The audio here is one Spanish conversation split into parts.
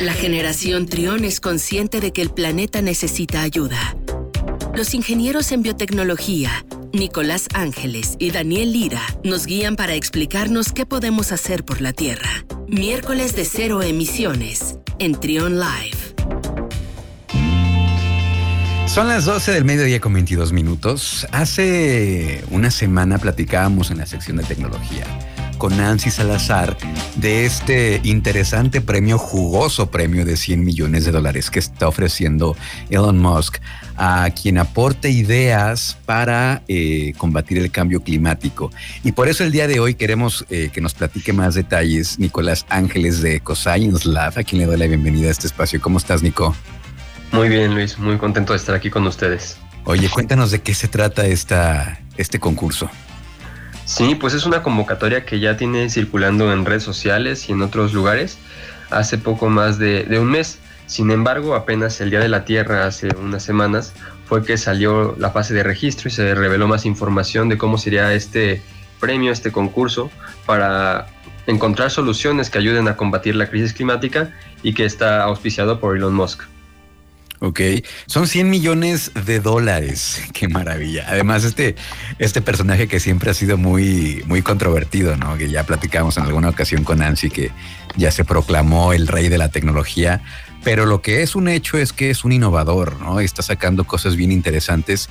La generación Trión es consciente de que el planeta necesita ayuda. Los ingenieros en biotecnología, Nicolás Ángeles y Daniel Lira, nos guían para explicarnos qué podemos hacer por la Tierra. Miércoles de cero emisiones en Trión Live. Son las 12 del mediodía con 22 minutos. Hace una semana platicábamos en la sección de tecnología con Nancy Salazar de este interesante premio, jugoso premio de 100 millones de dólares que está ofreciendo Elon Musk a quien aporte ideas para eh, combatir el cambio climático. Y por eso el día de hoy queremos eh, que nos platique más detalles Nicolás Ángeles de EcoScience Lab, a quien le doy la bienvenida a este espacio. ¿Cómo estás, Nico? Muy bien, Luis. Muy contento de estar aquí con ustedes. Oye, cuéntanos de qué se trata esta, este concurso. Sí, pues es una convocatoria que ya tiene circulando en redes sociales y en otros lugares hace poco más de, un mes. Sin embargo, apenas el Día de la Tierra, hace unas semanas, fue que salió la fase de registro y se reveló más información de cómo sería este premio, este concurso, para encontrar soluciones que ayuden a combatir la crisis climática y que está auspiciado por Elon Musk. Ok, son 100 millones de dólares. Qué maravilla. Además, este, este personaje que siempre ha sido muy, muy controvertido, ¿no? Que ya platicamos en alguna ocasión con Nancy, que ya se proclamó el rey de la tecnología. Pero lo que es un hecho es que es un innovador, ¿no? Está sacando cosas bien interesantes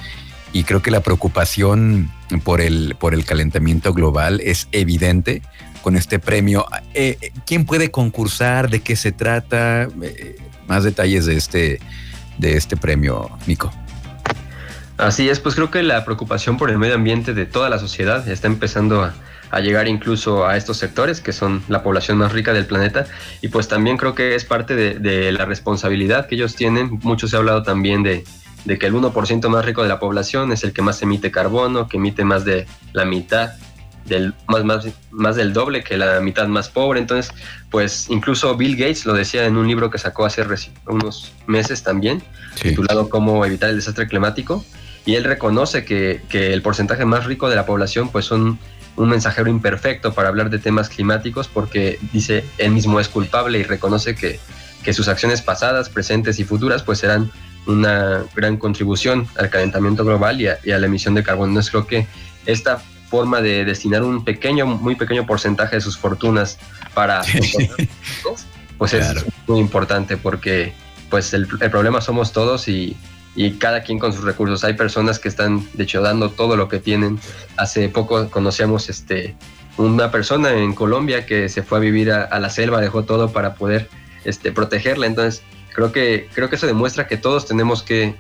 y creo que la preocupación por el, por el calentamiento global es evidente con este premio. Eh, ¿Quién puede concursar? ¿De qué se trata? Eh, más detalles de este de este premio, Nico. Así es, pues creo que la preocupación por el medio ambiente de toda la sociedad está empezando a, llegar incluso a estos sectores que son la población más rica del planeta y pues también creo que es parte de, la responsabilidad que ellos tienen. Mucho se ha hablado también de, de que el 1% más rico de la población es el que más emite carbono, que emite más de la mitad del, más, más, más del doble que la mitad más pobre. Entonces, pues incluso Bill Gates lo decía en un libro que sacó hace unos meses también, titulado Cómo evitar el desastre climático. Y él reconoce que, que, el porcentaje más rico de la población pues son un mensajero imperfecto para hablar de temas climáticos porque dice él mismo es culpable y reconoce que, que sus acciones pasadas, presentes y futuras pues serán una gran contribución al calentamiento global y a, y a la emisión de carbono. Entonces creo que esta forma de destinar un pequeño, muy pequeño porcentaje de sus fortunas para... pues es muy importante porque pues el, problema somos todos y, y, cada quien con sus recursos. Hay personas que están, de hecho, dando todo lo que tienen. Hace poco conocíamos este, una persona en Colombia que se fue a vivir a, la selva, dejó todo para poder este, protegerla. Entonces, creo que, creo que eso demuestra que todos tenemos que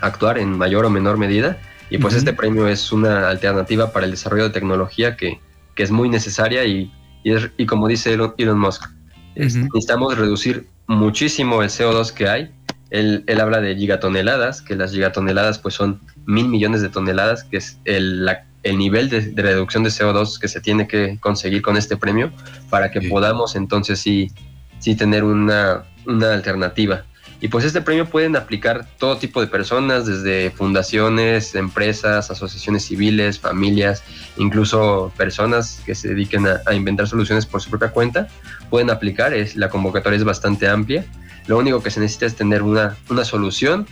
actuar en mayor o menor medida y pues este premio es una alternativa para el desarrollo de tecnología que, que es muy necesaria y, y, y como dice Elon, Musk, necesitamos reducir muchísimo el CO2 que hay. Él, él, habla de gigatoneladas, que las gigatoneladas pues son mil millones de toneladas, que es el, el nivel de, reducción de CO2 que se tiene que conseguir con este premio para que podamos entonces sí, sí tener una, una alternativa. Y pues este premio pueden aplicar todo tipo de personas, desde fundaciones, empresas, asociaciones civiles, familias, incluso personas que se dediquen a, inventar soluciones por su propia cuenta, pueden aplicar. Es, la convocatoria es bastante amplia. Lo único que se necesita es tener una, una solución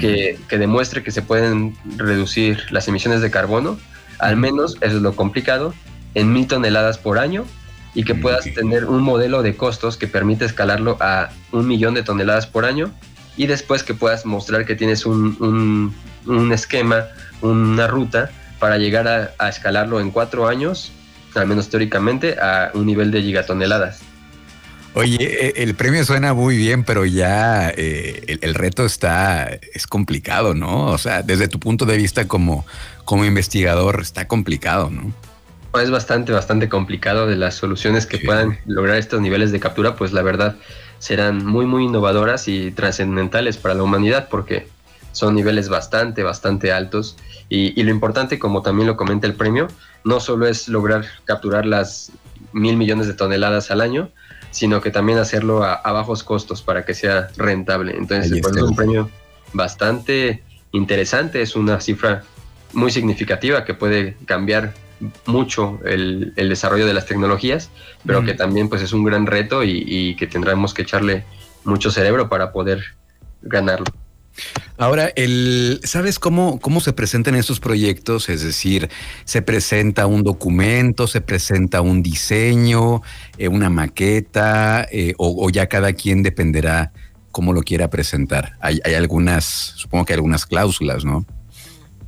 que, que, demuestre que se pueden reducir las emisiones de carbono, al menos, eso es lo complicado, en mil toneladas por año y que puedas tener un modelo de costos que permite escalarlo a un millón de toneladas por año y después que puedas mostrar que tienes un, un, esquema, una ruta para llegar a, escalarlo en cuatro años, al menos teóricamente, a un nivel de gigatoneladas. Oye, e, el premio suena muy bien, pero ya eh, el, el, reto está, es complicado, ¿no? O sea, desde tu punto de vista como, como investigador, está complicado, ¿no? Es bastante, bastante complicado de las soluciones que puedan lograr estos niveles de captura, pues la verdad serán muy, muy innovadoras y trascendentales para la humanidad porque son niveles bastante, bastante altos. Y, lo importante, como también lo comenta el premio, no solo es lograr capturar las mil millones de toneladas al año, sino que también hacerlo a, bajos costos para que sea rentable. Entonces, pues, es un premio bastante interesante, es una cifra muy significativa que puede cambiar mucho el, desarrollo de las tecnologías, pero que también pues es un gran reto y, que tendremos que echarle mucho cerebro para poder ganarlo. Ahora, el, ¿sabes cómo, cómo se presentan estos proyectos? Es decir, se presenta un documento, se presenta un diseño, eh, una maqueta, eh, o, ya cada quien dependerá cómo lo quiera presentar. Hay, hay algunas, supongo que hay algunas cláusulas, ¿no?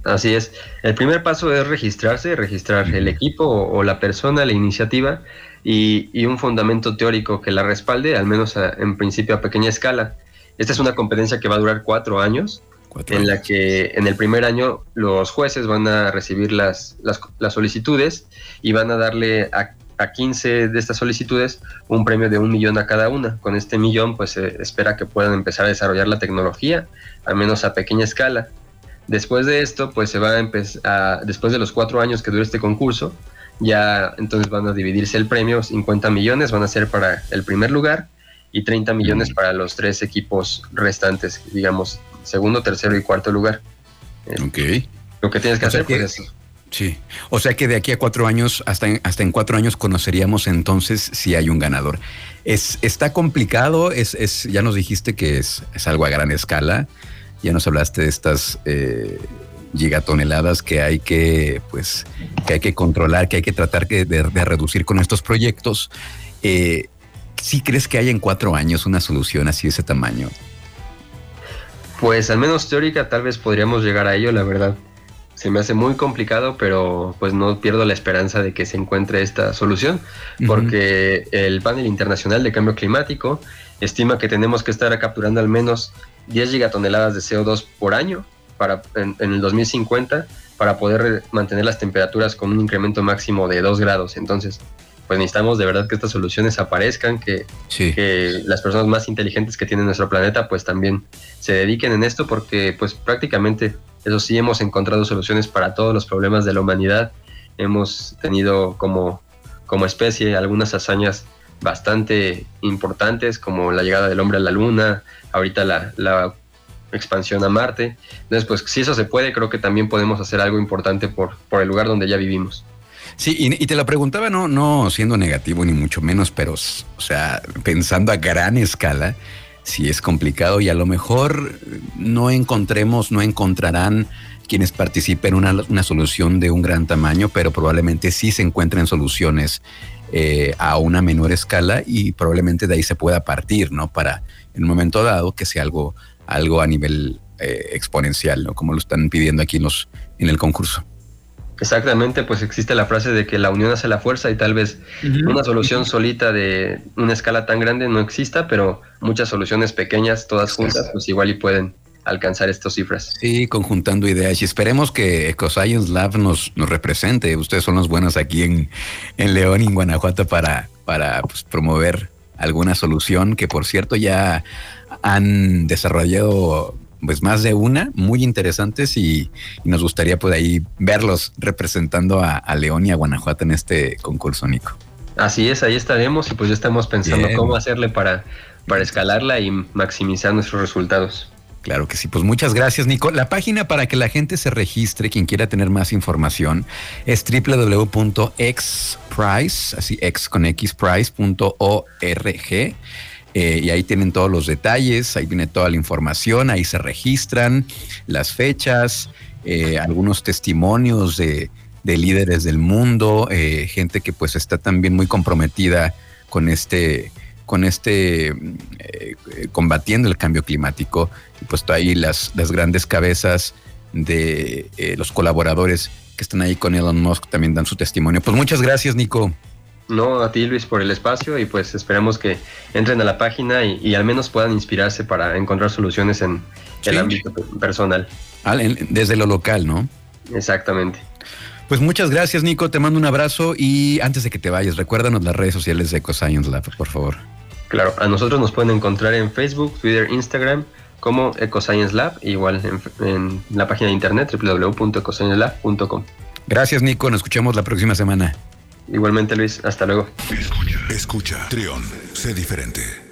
Así es. El primer paso es registrarse, registrar el equipo o, la persona, la iniciativa y, un fundamento teórico que la respalde, al menos en principio a pequeña escala. Esta es una competencia que va a durar cuatro años, en la que en el primer año los jueces van a recibir las, las, solicitudes y van a darle a, a 15 de estas solicitudes un premio de un millón a cada una. Con este millón, pues se espera que puedan empezar a desarrollar la tecnología, al menos a pequeña escala. Después de esto, pues se va a empezar, después de los cuatro años que dure este concurso, ya entonces van a dividirse el premio, 50 millones van a ser para el primer lugar y 30 millones para los tres equipos restantes, digamos, segundo, tercero y cuarto lugar. Ok. Lo que tienes que hacer pues, es Sí, o sea que de aquí a cuatro años, hasta en, hasta en cuatro años conoceríamos entonces si hay un ganador. Es, está complicado, es, es, ya nos dijiste que es, es algo a gran escala. Ya nos hablaste de estas eh, gigatoneladas que hay que, pues, que hay que controlar, que hay que tratar de, reducir con estos proyectos. Eh, ¿Sí crees que hay en cuatro años una solución así de ese tamaño? Pues al menos teórica tal vez podríamos llegar a ello, la verdad. Se me hace muy complicado, pero pues no pierdo la esperanza de que se encuentre esta solución, porque el panel internacional de cambio climático estima que tenemos que estar capturando al menos 10 gigatoneladas de CO2 por año para, en, el 2050 para poder mantener las temperaturas con un incremento máximo de 2 grados. Entonces, pues necesitamos de verdad que estas soluciones aparezcan, que, que, las personas más inteligentes que tiene nuestro planeta pues también se dediquen en esto porque pues prácticamente, eso sí, hemos encontrado soluciones para todos los problemas de la humanidad. Hemos tenido como, como especie algunas hazañas bastante importantes como la llegada del hombre a la luna, ahorita la, expansión a Marte. Entonces, pues si eso se puede, creo que también podemos hacer algo importante por, por el lugar donde ya vivimos. Sí, y, te lo preguntaba no, no siendo negativo ni mucho menos, pero, o sea, pensando a gran escala, si es complicado y a lo mejor no encontremos, no encontrarán quienes participen una, una solución de un gran tamaño, pero probablemente sí se encuentren soluciones eh, a una menor escala y probablemente de ahí se pueda partir, ¿no? Para en un momento dado que sea algo, algo a nivel eh, exponencial, ¿no? Como lo están pidiendo aquí en, los, en el concurso. Exactamente, pues existe la frase de que la unión hace la fuerza y tal vez una solución solita de una escala tan grande no exista, pero muchas soluciones pequeñas, todas juntas, pues igual y pueden alcanzar estas cifras. Sí, conjuntando ideas y esperemos que EcoScience Lab nos, nos represente. Ustedes son los buenos aquí en, en León y en Guanajuato para, para pues, promover alguna solución que por cierto ya han desarrollado pues más de una muy interesantes y, nos gustaría pues ahí verlos representando a, León y a Guanajuato en este concurso, Nico. Así es, ahí estaremos y pues ya estamos pensando cómo hacerle para, para escalarla y maximizar nuestros resultados. Claro que sí, pues muchas gracias, Nico. La página para que la gente se registre, quien quiera tener más información, es www.xprice, así x. Eh, y ahí tienen todos los detalles, ahí viene toda la información, ahí se registran las fechas, eh, algunos testimonios de, líderes del mundo, eh, gente que pues está también muy comprometida con este con este eh, combatiendo el cambio climático y puesto ahí las, las grandes cabezas de eh, los colaboradores que están ahí con Elon Musk también dan su testimonio. Pues muchas gracias, Nico. No, a ti Luis por el espacio y pues esperamos que entren a la página y, al menos puedan inspirarse para encontrar soluciones en el ámbito personal. desde lo local, ¿no? Exactamente. Pues muchas gracias, Nico. Te mando un abrazo y antes de que te vayas, recuérdanos las redes sociales de EcoScience Lab, por favor. Claro, a nosotros nos pueden encontrar en Facebook, Twitter, Instagram como EcoScience Lab, igual en, la página de internet www.ecosciencelab.com. Gracias, Nico. Nos escuchamos la próxima semana. Igualmente, Luis. Hasta luego. Escucha, escucha. Trión, sé diferente.